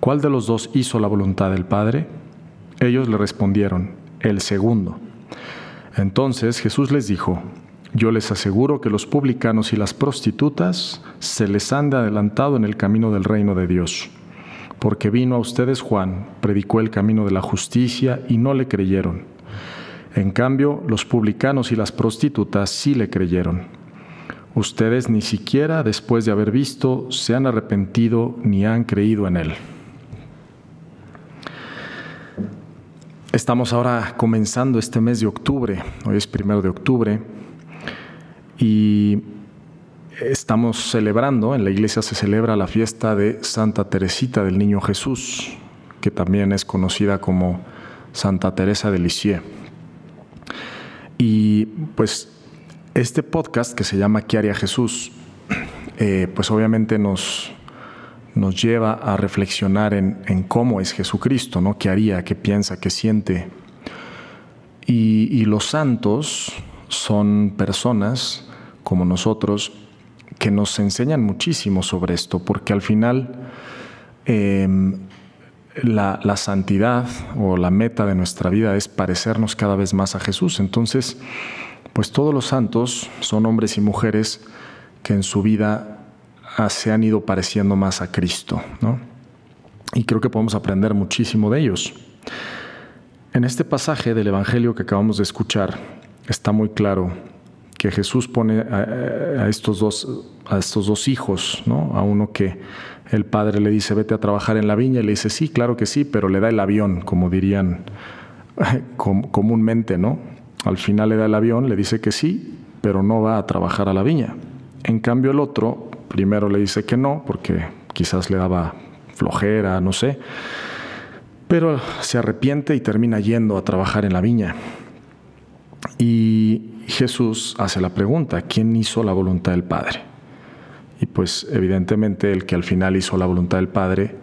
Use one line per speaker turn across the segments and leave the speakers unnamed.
¿Cuál de los dos hizo la voluntad del Padre? Ellos le respondieron, el segundo. Entonces Jesús les dijo, yo les aseguro que los publicanos y las prostitutas se les han de adelantado en el camino del reino de Dios, porque vino a ustedes Juan, predicó el camino de la justicia y no le creyeron. En cambio, los publicanos y las prostitutas sí le creyeron. Ustedes ni siquiera después de haber visto se han arrepentido ni han creído en él. Estamos ahora comenzando este mes de octubre, hoy es primero de octubre, y estamos celebrando, en la iglesia se celebra la fiesta de Santa Teresita del Niño Jesús, que también es conocida como Santa Teresa de Lisieux. Y pues este podcast que se llama ¿Qué haría Jesús? Eh, pues obviamente nos, nos lleva a reflexionar en, cómo es Jesucristo, ¿no? ¿Qué haría? ¿Qué piensa? ¿Qué siente? Y, los santos son personas como nosotros que nos enseñan muchísimo sobre esto, porque al final em, la, la, santidad o la meta de nuestra vida es parecernos cada vez más a Jesús. Entonces, pues todos los santos son hombres y mujeres que en su vida se han ido pareciendo más a Cristo, ¿no? Y creo que podemos aprender muchísimo de ellos. En este pasaje del Evangelio que acabamos de escuchar está muy claro que Jesús pone a, estos, dos, a estos dos hijos, ¿no? a uno que el padre le dice vete a trabajar en la viña y le dice sí, claro que sí, pero le da el avión, como dirían comúnmente, ¿no? Al final le da el avión, le dice que sí, pero no va a trabajar a la viña. En cambio el otro primero le dice que no, porque quizás le daba flojera, no sé, pero se arrepiente y termina yendo a trabajar en la viña. Y Jesús hace la pregunta, ¿quién hizo la voluntad del Padre? Y pues evidentemente el que al final hizo la voluntad del Padre,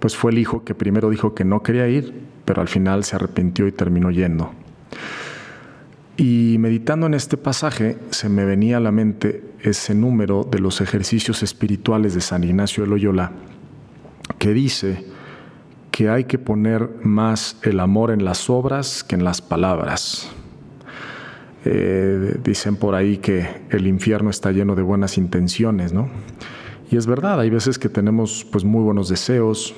pues fue el hijo que primero dijo que no quería ir, pero al final se arrepintió y terminó yendo. Y meditando en este pasaje se me venía a la mente ese número de los ejercicios espirituales de San Ignacio de Loyola, que dice que hay que poner más el amor en las obras que en las palabras. Eh, dicen por ahí que el infierno está lleno de buenas intenciones, ¿no? Y es verdad, hay veces que tenemos pues muy buenos deseos,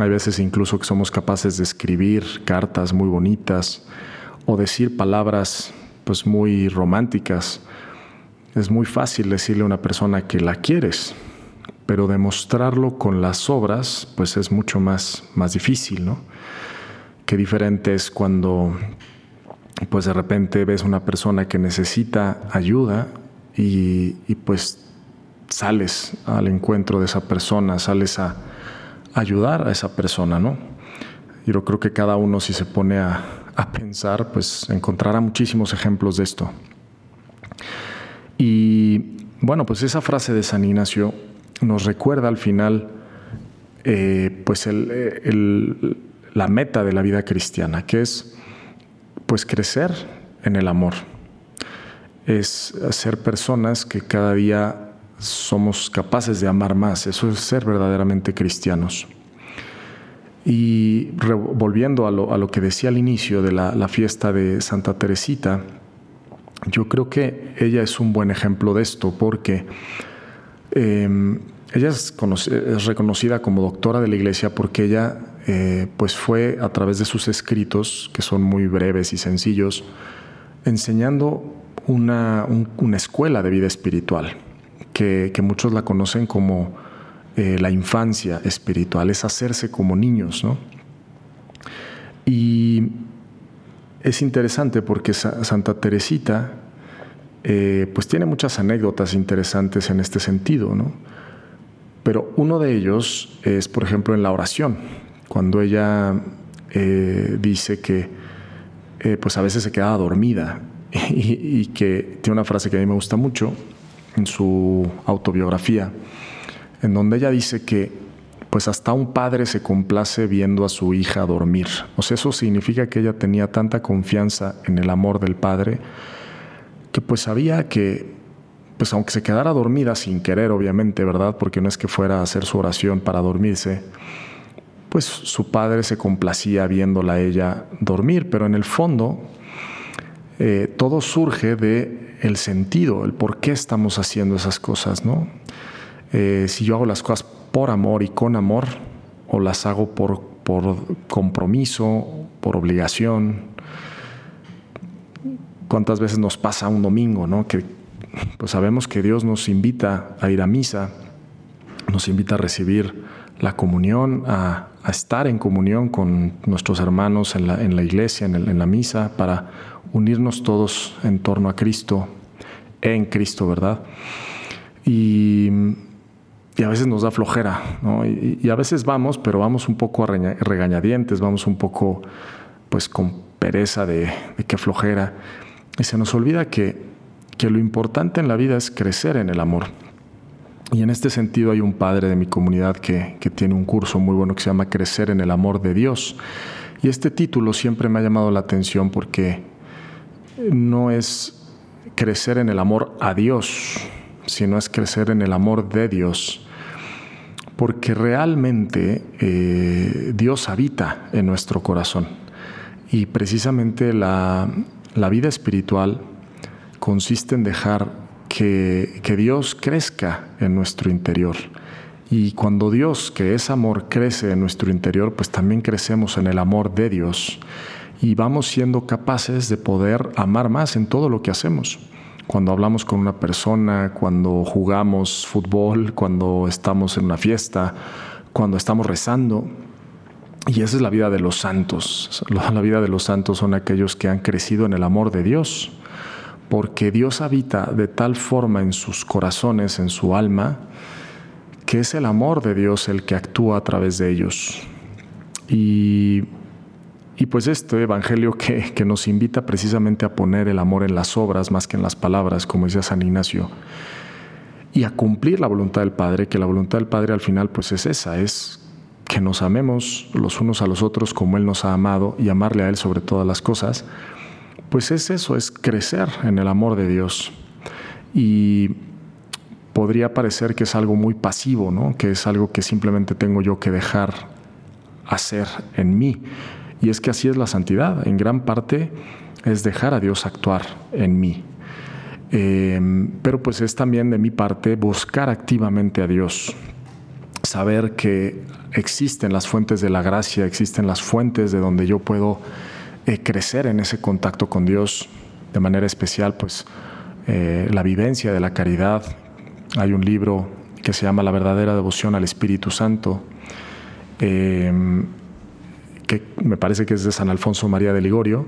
hay veces incluso que somos capaces de escribir cartas muy bonitas, o decir palabras pues muy románticas. Es muy fácil decirle a una persona que la quieres, pero demostrarlo con las obras pues es mucho más, más difícil, ¿no? Qué diferente es cuando pues de repente ves una persona que necesita ayuda y, pues sales al encuentro de esa persona, sales a ayudar a esa persona, ¿no? Yo creo que cada uno si se pone a, a pensar, pues encontrará muchísimos ejemplos de esto. Y bueno, pues esa frase de San Ignacio nos recuerda al final eh, pues la meta de la vida cristiana, que es pues crecer en el amor. Es ser personas que cada día somos capaces de amar más. Eso es ser verdaderamente cristianos. Y volviendo a lo, que decía al inicio de la, fiesta de Santa Teresita, yo creo que ella es un buen ejemplo de esto porque em, ella es, reconocida como doctora de la iglesia porque ella eh, pues fue a través de sus escritos, que son muy breves y sencillos, enseñando una, escuela de vida espiritual, que muchos la conocen como eh, la infancia espiritual, es hacerse como niños, ¿no? Y es interesante porque Santa Teresita eh, pues tiene muchas anécdotas interesantes en este sentido, ¿no? Pero uno de ellos es, por ejemplo, en la oración, cuando ella eh, dice que pues a veces se quedaba dormida y, que tiene una frase que a mí me gusta mucho en su autobiografía, en donde ella dice que pues hasta un padre se complace viendo a su hija dormir. O sea, eso significa que ella tenía tanta confianza en el amor del padre que pues sabía que pues aunque se quedara dormida sin querer, obviamente, ¿verdad? Porque no es que fuera a hacer su oración para dormirse, pues su padre se complacía viéndola a ella dormir, pero en el fondo eh, todo surge de el sentido, el por qué estamos haciendo esas cosas, ¿no? Eh, si yo hago las cosas por amor y con amor, o las hago por, por compromiso, por obligación. ¿Cuántas veces nos pasa un domingo, ¿no? Que pues sabemos que Dios nos invita a ir a misa, nos invita a recibir la comunión, a, estar en comunión con nuestros hermanos en la, en la iglesia, en, la misa, para unirnos todos en torno a Cristo, en Cristo, ¿verdad? Y, a veces nos da flojera, ¿no? Y, a veces vamos, pero vamos un poco a regañadientes, vamos un poco pues con pereza de, de qué flojera. Y se nos olvida que que lo importante en la vida es crecer en el amor. Y en este sentido hay un padre de mi comunidad que, tiene un curso muy bueno que se llama Crecer en el Amor de Dios. Y este título siempre me ha llamado la atención porque no es crecer en el amor a Dios, sino es crecer en el amor de Dios. Porque realmente eh, Dios habita en nuestro corazón. Y precisamente la, la vida espiritual consiste en dejar que, Dios crezca en nuestro interior. Y cuando Dios, que es amor, crece en nuestro interior, pues también crecemos en el amor de Dios y vamos siendo capaces de poder amar más en todo lo que hacemos. Cuando hablamos con una persona, cuando jugamos fútbol, cuando estamos en una fiesta, cuando estamos rezando. Y esa es la vida de los santos. La vida de los santos son aquellos que han crecido en el amor de Dios porque Dios habita de tal forma en sus corazones, en su alma, que es el amor de Dios el que actúa a través de ellos. Y, pues este Evangelio que, que, nos invita precisamente a poner el amor en las obras más que en las palabras, como decía San Ignacio, y a cumplir la voluntad del Padre, que la voluntad del Padre al final pues es esa, es que nos amemos los unos a los otros como Él nos ha amado y amarle a Él sobre todas las cosas pues es eso, es crecer en el amor de Dios. Y podría parecer que es algo muy pasivo, ¿no? que es algo que simplemente tengo yo que dejar hacer en mí. Y es que así es la santidad. En gran parte es dejar a Dios actuar en mí. Em, pero pues es también de mi parte buscar activamente a Dios, saber que existen las fuentes de la gracia, existen las fuentes de donde yo puedo eh, crecer en ese contacto con Dios de manera especial, pues eh, la vivencia de la caridad. Hay un libro que se llama La verdadera devoción al Espíritu Santo, em, que me parece que es de San Alfonso María de Ligorio.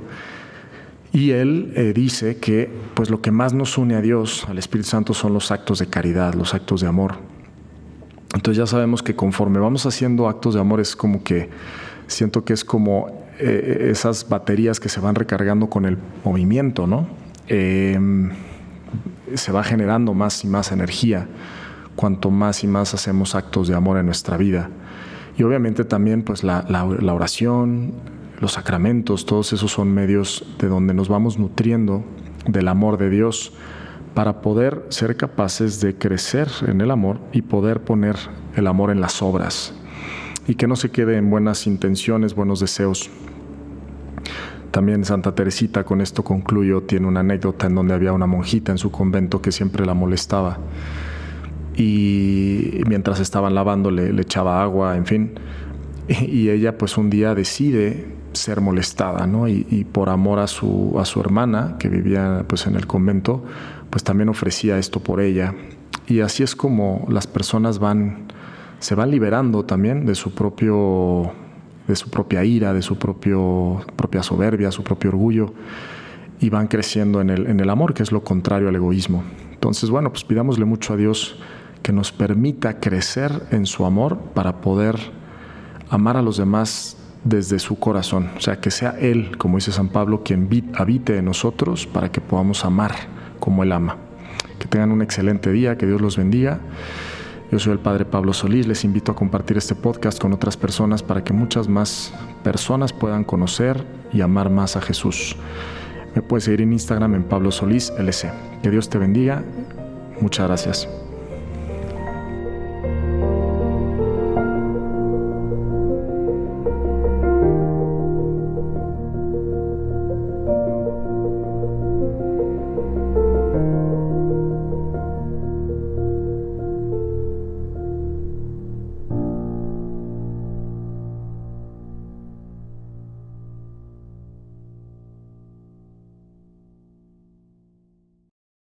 Y él eh, dice que pues lo que más nos une a Dios, al Espíritu Santo, son los actos de caridad, los actos de amor. Entonces ya sabemos que conforme vamos haciendo actos de amor es como que siento que es como eh, esas baterías que se van recargando con el movimiento, ¿no? Em, se va generando más y más energía cuanto más y más hacemos actos de amor en nuestra vida. Y obviamente también pues la, oración, los sacramentos, todos esos son medios de donde nos vamos nutriendo del amor de Dios para poder ser capaces de crecer en el amor y poder poner el amor en las obras y que no se quede en buenas intenciones, buenos deseos. También Santa Teresita, con esto concluyo, tiene una anécdota en donde había una monjita en su convento que siempre la molestaba y mientras estaban lavando le, echaba agua, en fin. Y, ella pues un día decide ser molestada, ¿no? Y, por amor a su, a su hermana, que vivía pues en el convento, pues también ofrecía esto por ella. Y así es como las personas van se van liberando también de su propio de su propia ira, de su propio, propia soberbia, su propio orgullo, y van creciendo en el, en el amor, que es lo contrario al egoísmo. Entonces, bueno, pues pidámosle mucho a Dios que nos permita crecer en su amor para poder amar a los demás desde su corazón. O sea, que sea Él, como dice San Pablo, quien habite en nosotros para que podamos amar como Él ama. Que tengan un excelente día, que Dios los bendiga. Yo soy el Padre Pablo Solís, les invito a compartir este podcast con otras personas para que muchas más personas puedan conocer y amar más a Jesús. Me puedes seguir en Instagram en Pablo Solís LC. Que Dios te bendiga. Muchas gracias.